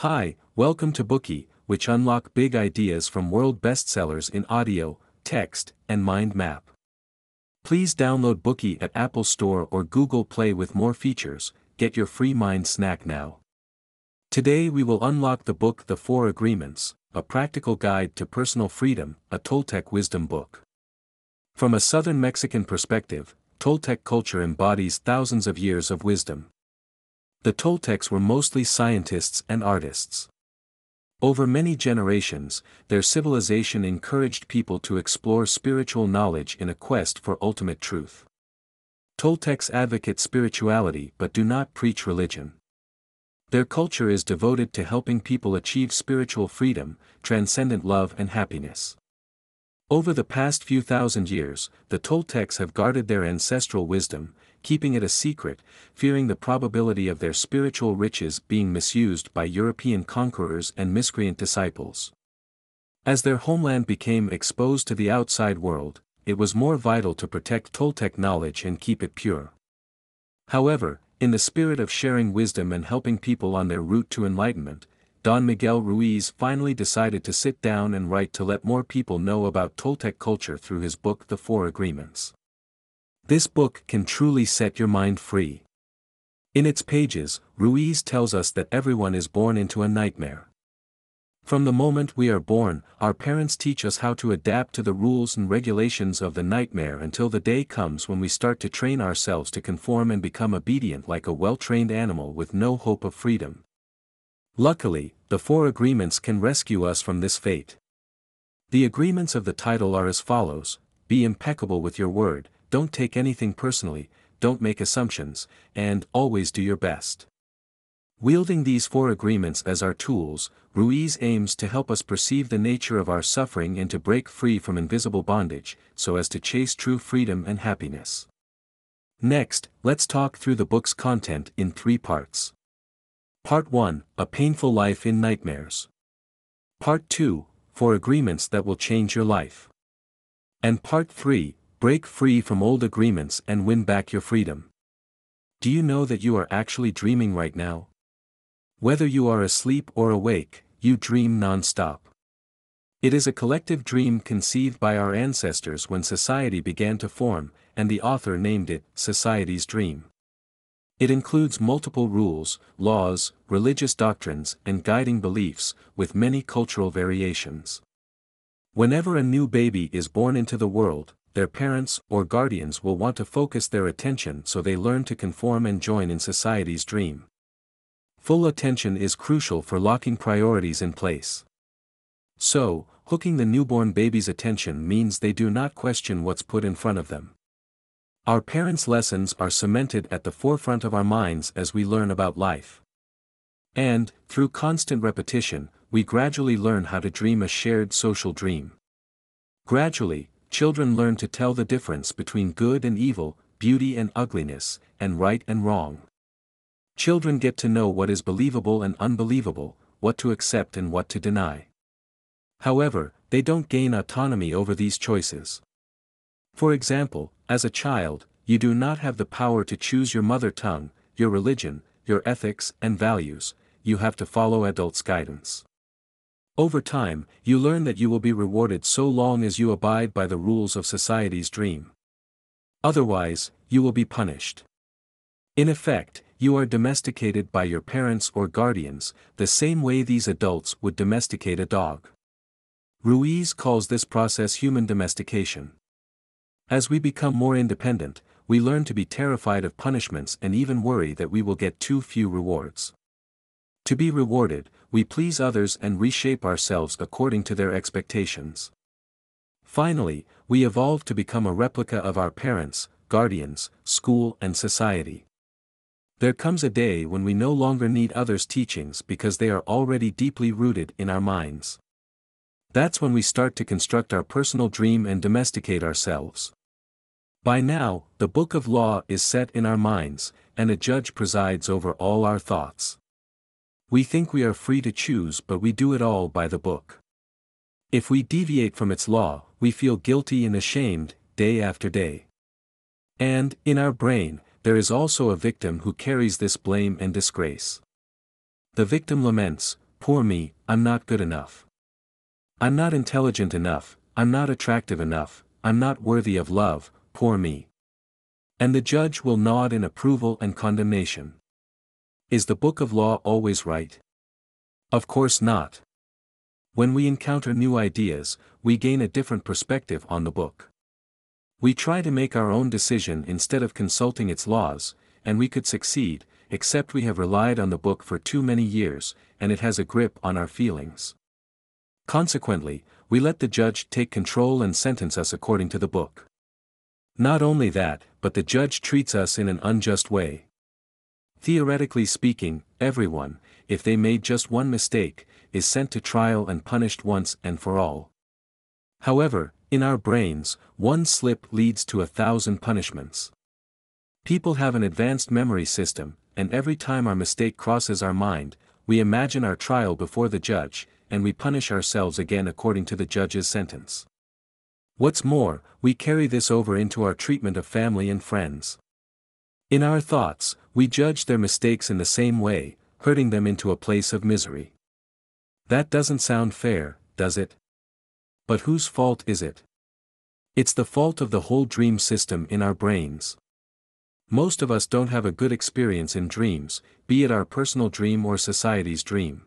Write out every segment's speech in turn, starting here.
Hi, welcome to Bookey, which unlock big ideas from world bestsellers in audio, text, and mind map. Please download Bookey at Apple Store or Google Play with more features. Get your free mind snack now. Today we will unlock the book The Four Agreements, a practical guide to personal freedom, a Toltec wisdom book. From a southern Mexican perspective, Toltec culture embodies thousands of years of wisdom. The Toltecs were mostly scientists and artists. Over many generations, their civilization encouraged people to explore spiritual knowledge in a quest for ultimate truth. Toltecs advocate spirituality but do not preach religion. Their culture is devoted to helping people achieve spiritual freedom, transcendent love and happiness. Over the past few thousand years, the Toltecs have guarded their ancestral wisdom, keeping it a secret, fearing the probability of their spiritual riches being misused by European conquerors and miscreant disciples. As their homeland became exposed to the outside world, it was more vital to protect Toltec knowledge and keep it pure. However, in the spirit of sharing wisdom and helping people on their route to enlightenment, Don Miguel Ruiz finally decided to sit down and write to let more people know about Toltec culture through his book The Four Agreements. This book can truly set your mind free. In its pages, Ruiz tells us that everyone is born into a nightmare. From the moment we are born, our parents teach us how to adapt to the rules and regulations of the nightmare until the day comes when we start to train ourselves to conform and become obedient like a well-trained animal with no hope of freedom. Luckily, the four agreements can rescue us from this fate. The agreements of the title are as follows, be impeccable with your word, don't take anything personally, don't make assumptions, and always do your best. Wielding these four agreements as our tools, Ruiz aims to help us perceive the nature of our suffering and to break free from invisible bondage, so as to chase true freedom and happiness. Next, let's talk through the book's content in three parts. Part 1 A Painful Life in Nightmares. Part 2 Four Agreements That Will Change Your Life. And Part 3 Break free from old agreements and win back your freedom. Do you know that you are actually dreaming right now? Whether you are asleep or awake, you dream non-stop. It is a collective dream conceived by our ancestors when society began to form, and the author named it Society's Dream. It includes multiple rules, laws, religious doctrines, and guiding beliefs, with many cultural variations. Whenever a new baby is born into the world, their parents or guardians will want to focus their attention so they learn to conform and join in society's dream. Full attention is crucial for locking priorities in place. So, hooking the newborn baby's attention means they do not question what's put in front of them. Our parents' lessons are cemented at the forefront of our minds as we learn about life. And, through constant repetition, we gradually learn how to dream a shared social dream. Gradually, children learn to tell the difference between good and evil, beauty and ugliness, and right and wrong. Children get to know what is believable and unbelievable, what to accept and what to deny. However, they don't gain autonomy over these choices. For example, as a child, you do not have the power to choose your mother tongue, your religion, your ethics and values, you have to follow adults' guidance. Over time, you learn that you will be rewarded so long as you abide by the rules of society's dream. Otherwise, you will be punished. In effect, you are domesticated by your parents or guardians, the same way these adults would domesticate a dog. Ruiz calls this process human domestication. As we become more independent, we learn to be terrified of punishments and even worry that we will get too few rewards. To be rewarded, we please others and reshape ourselves according to their expectations. Finally, we evolve to become a replica of our parents, guardians, school and society. There comes a day when we no longer need others' teachings because they are already deeply rooted in our minds. That's when we start to construct our personal dream and domesticate ourselves. By now, the book of law is set in our minds, and a judge presides over all our thoughts. We think we are free to choose but we do it all by the book. If we deviate from its law, we feel guilty and ashamed, day after day. And, in our brain, there is also a victim who carries this blame and disgrace. The victim laments, poor me, I'm not good enough. I'm not intelligent enough, I'm not attractive enough, I'm not worthy of love, poor me. And the judge will nod in approval and condemnation. Is the book of law always right? Of course not. When we encounter new ideas, we gain a different perspective on the book. We try to make our own decision instead of consulting its laws, and we could succeed, except we have relied on the book for too many years, and it has a grip on our feelings. Consequently, we let the judge take control and sentence us according to the book. Not only that, but the judge treats us in an unjust way. Theoretically speaking, everyone, if they made just one mistake, is sent to trial and punished once and for all. However, in our brains, one slip leads to a thousand punishments. People have an advanced memory system, and every time our mistake crosses our mind, we imagine our trial before the judge, and we punish ourselves again according to the judge's sentence. What's more, we carry this over into our treatment of family and friends. In our thoughts, we judge their mistakes in the same way, hurting them into a place of misery. That doesn't sound fair, does it? But whose fault is it? It's the fault of the whole dream system in our brains. Most of us don't have a good experience in dreams, be it our personal dream or society's dream.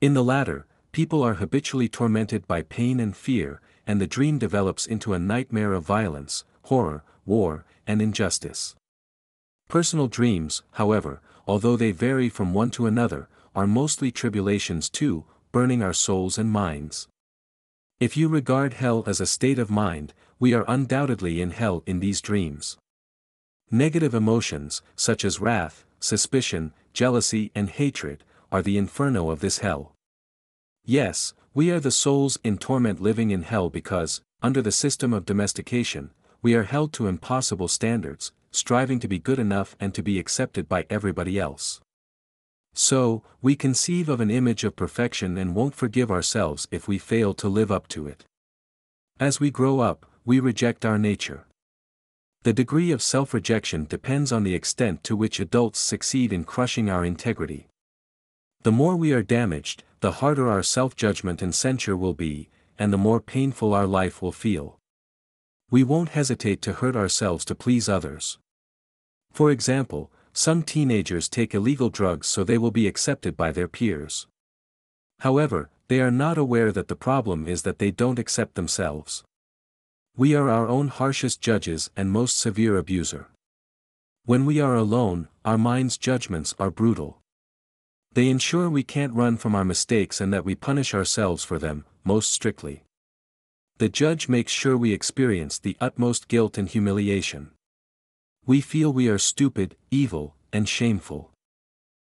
In the latter, people are habitually tormented by pain and fear, and the dream develops into a nightmare of violence, horror, war, and injustice. Personal dreams, however, although they vary from one to another, are mostly tribulations too, burning our souls and minds. If you regard hell as a state of mind, we are undoubtedly in hell in these dreams. Negative emotions, such as wrath, suspicion, jealousy and hatred, are the inferno of this hell. Yes, we are the souls in torment living in hell because, under the system of domestication, we are held to impossible standards, striving to be good enough and to be accepted by everybody else. So, we conceive of an image of perfection and won't forgive ourselves if we fail to live up to it. As we grow up, we reject our nature. The degree of self rejection depends on the extent to which adults succeed in crushing our integrity. The more we are damaged, the harder our self judgment and censure will be, and the more painful our life will feel. We won't hesitate to hurt ourselves to please others. For example, some teenagers take illegal drugs so they will be accepted by their peers. However, they are not aware that the problem is that they don't accept themselves. We are our own harshest judges and most severe abuser. When we are alone, our mind's judgments are brutal. They ensure we can't run from our mistakes and that we punish ourselves for them, most strictly. The judge makes sure we experience the utmost guilt and humiliation. We feel we are stupid, evil, and shameful.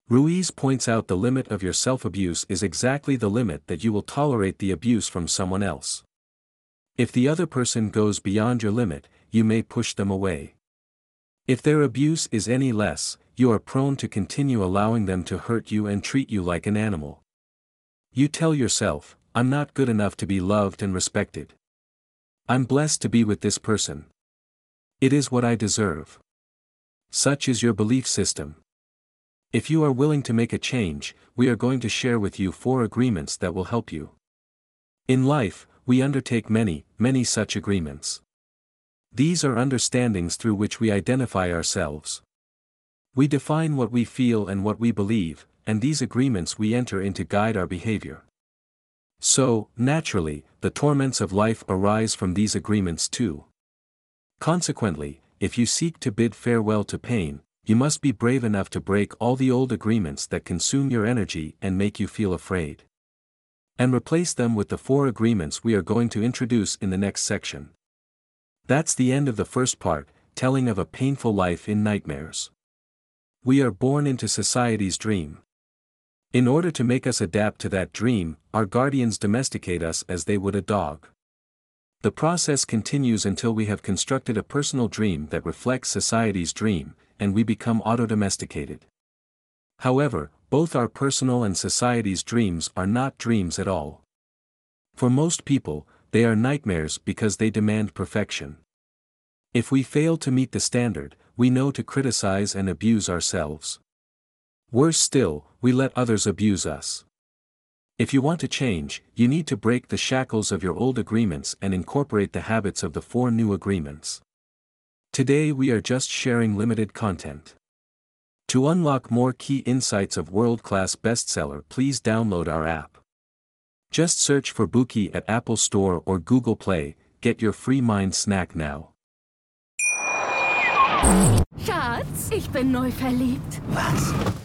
Ruiz points out the limit of your self-abuse is exactly the limit that you will tolerate the abuse from someone else. If the other person goes beyond your limit, you may push them away. If their abuse is any less, you are prone to continue allowing them to hurt you and treat you like an animal. You tell yourself, I'm not good enough to be loved and respected. I'm blessed to be with this person. It is what I deserve. Such is your belief system. If you are willing to make a change, we are going to share with you four agreements that will help you. In life, we undertake many, many such agreements. These are understandings through which we identify ourselves. We define what we feel and what we believe, and these agreements we enter into guide our behavior. So, naturally, the torments of life arise from these agreements too. Consequently, if you seek to bid farewell to pain, you must be brave enough to break all the old agreements that consume your energy and make you feel afraid. And replace them with the four agreements we are going to introduce in the next section. That's the end of the first part, telling of a painful life in nightmares. We are born into society's dream. In order to make us adapt to that dream, our guardians domesticate us as they would a dog. The process continues until we have constructed a personal dream that reflects society's dream, and we become auto-domesticated. However, both our personal and society's dreams are not dreams at all. For most people, they are nightmares because they demand perfection. If we fail to meet the standard, we know to criticize and abuse ourselves. Worse still, we let others abuse us. If you want to change, you need to break the shackles of your old agreements and incorporate the habits of the four new agreements. Today we are just sharing limited content. To unlock more key insights of world-class bestseller please download our app. Just search for Bookey at Apple Store or Google Play, get your free mind snack now. Schatz, ich bin neu verliebt. Was?